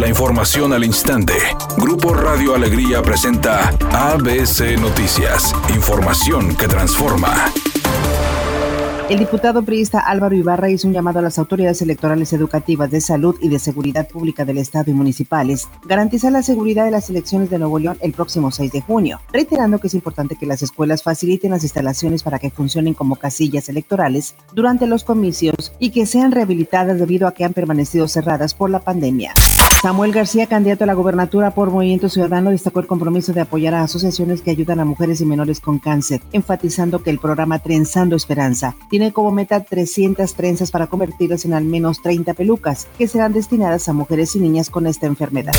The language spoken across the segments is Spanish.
La información al instante. Grupo Radio Alegría presenta ABC Noticias. Información que transforma. El diputado priista Álvaro Ibarra hizo un llamado a las autoridades electorales educativas de salud y de seguridad pública del Estado y municipales, garantizar la seguridad de las elecciones de Nuevo León el próximo 6 de junio, reiterando que es importante que las escuelas faciliten las instalaciones para que funcionen como casillas electorales durante los comicios y que sean rehabilitadas debido a que han permanecido cerradas por la pandemia. Samuel García, candidato a la gubernatura por Movimiento Ciudadano, destacó el compromiso de apoyar a asociaciones que ayudan a mujeres y menores con cáncer, enfatizando que el programa Trenzando Esperanza tiene como meta 300 trenzas para convertirlas en al menos 30 pelucas, que serán destinadas a mujeres y niñas con esta enfermedad.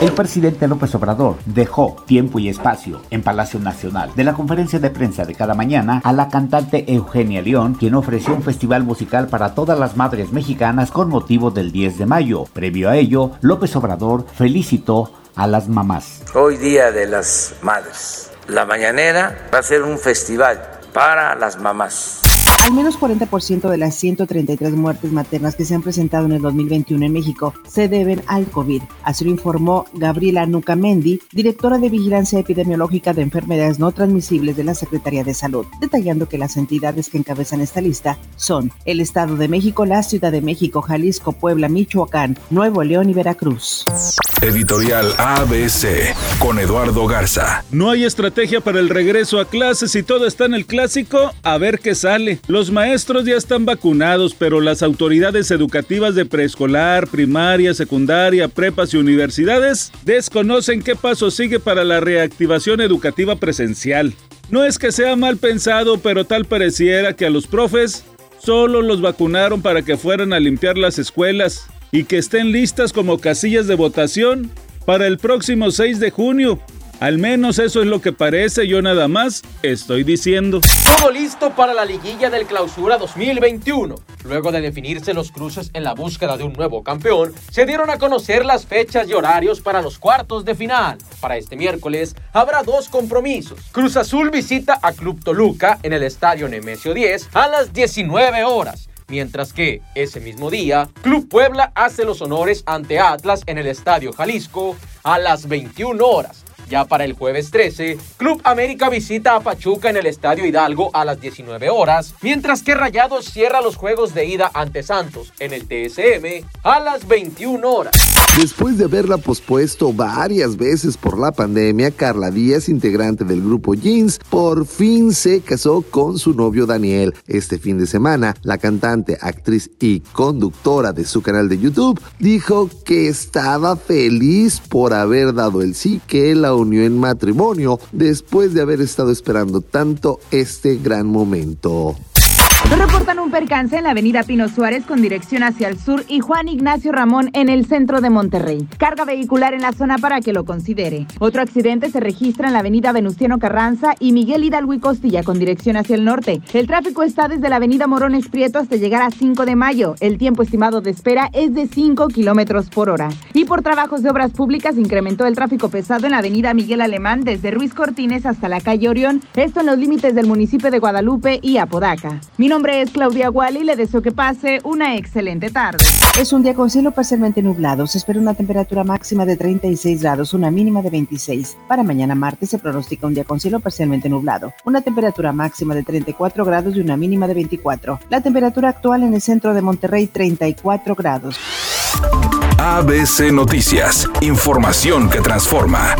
El presidente López Obrador dejó tiempo y espacio en Palacio Nacional de la conferencia de prensa de cada mañana a la cantante Eugenia León, quien ofreció un festival musical para todas las madres mexicanas con motivo del 10 de mayo. Previo a ello, López Obrador felicitó a las mamás. Hoy día de las madres. La mañanera va a ser un festival para las mamás al menos 40% de las 133 muertes maternas que se han presentado en el 2021 en México se deben al COVID. Así lo informó Gabriela Nucamendi, directora de Vigilancia Epidemiológica de Enfermedades No Transmisibles de la Secretaría de Salud, detallando que las entidades que encabezan esta lista son el Estado de México, la Ciudad de México, Jalisco, Puebla, Michoacán, Nuevo León y Veracruz. Editorial ABC con Eduardo Garza. No hay estrategia para el regreso a clases y todo está en el clásico, a ver qué sale. Los maestros ya están vacunados, pero las autoridades educativas de preescolar, primaria, secundaria, prepas y universidades desconocen qué paso sigue para la reactivación educativa presencial. No es que sea mal pensado, pero tal pareciera que a los profes solo los vacunaron para que fueran a limpiar las escuelas y que estén listas como casillas de votación para el próximo 6 de junio, al menos eso es lo que parece, yo nada más estoy diciendo. Todo listo para la liguilla del clausura 2021. Luego de definirse los cruces en la búsqueda de un nuevo campeón, se dieron a conocer las fechas y horarios para los cuartos de final. Para este miércoles habrá dos compromisos. Cruz Azul visita a Club Toluca en el Estadio Nemesio 10 a las 19 horas. Mientras que ese mismo día, Club Puebla hace los honores ante Atlas en el Estadio Jalisco a las 21 horas. Ya para el jueves 13, Club América visita a Pachuca en el Estadio Hidalgo a las 19 horas, mientras que Rayados cierra los juegos de ida ante Santos en el TSM a las 21 horas. Después de haberla pospuesto varias veces por la pandemia, Carla Díaz, integrante del grupo Jeans, por fin se casó con su novio Daniel. Este fin de semana, la cantante, actriz y conductora de su canal de YouTube dijo que estaba feliz por haber dado el sí que la unió en matrimonio después de haber estado esperando tanto este gran momento. Reportan un percance en la avenida Pino Suárez con dirección hacia el sur y Juan Ignacio Ramón en el centro de Monterrey. Carga vehicular en la zona para que lo considere. Otro accidente se registra en la avenida Venustiano Carranza y Miguel Hidalgo y Costilla con dirección hacia el norte. El tráfico está desde la avenida Morones Prieto hasta llegar a 5 de mayo. El tiempo estimado de espera es de 5 kilómetros por hora. Y por trabajos de obras públicas incrementó el tráfico pesado en la avenida Miguel Alemán desde Ruiz Cortines hasta la calle Orión, esto en los límites del municipio de Guadalupe y Apodaca. Mi nombre es Claudia Wally y le deseo que pase una excelente tarde. Es un día con cielo parcialmente nublado. Se espera una temperatura máxima de 36 grados, una mínima de 26. Para mañana martes se pronostica un día con cielo parcialmente nublado. Una temperatura máxima de 34 grados y una mínima de 24. La temperatura actual en el centro de Monterrey 34 grados. ABC Noticias. Información que transforma.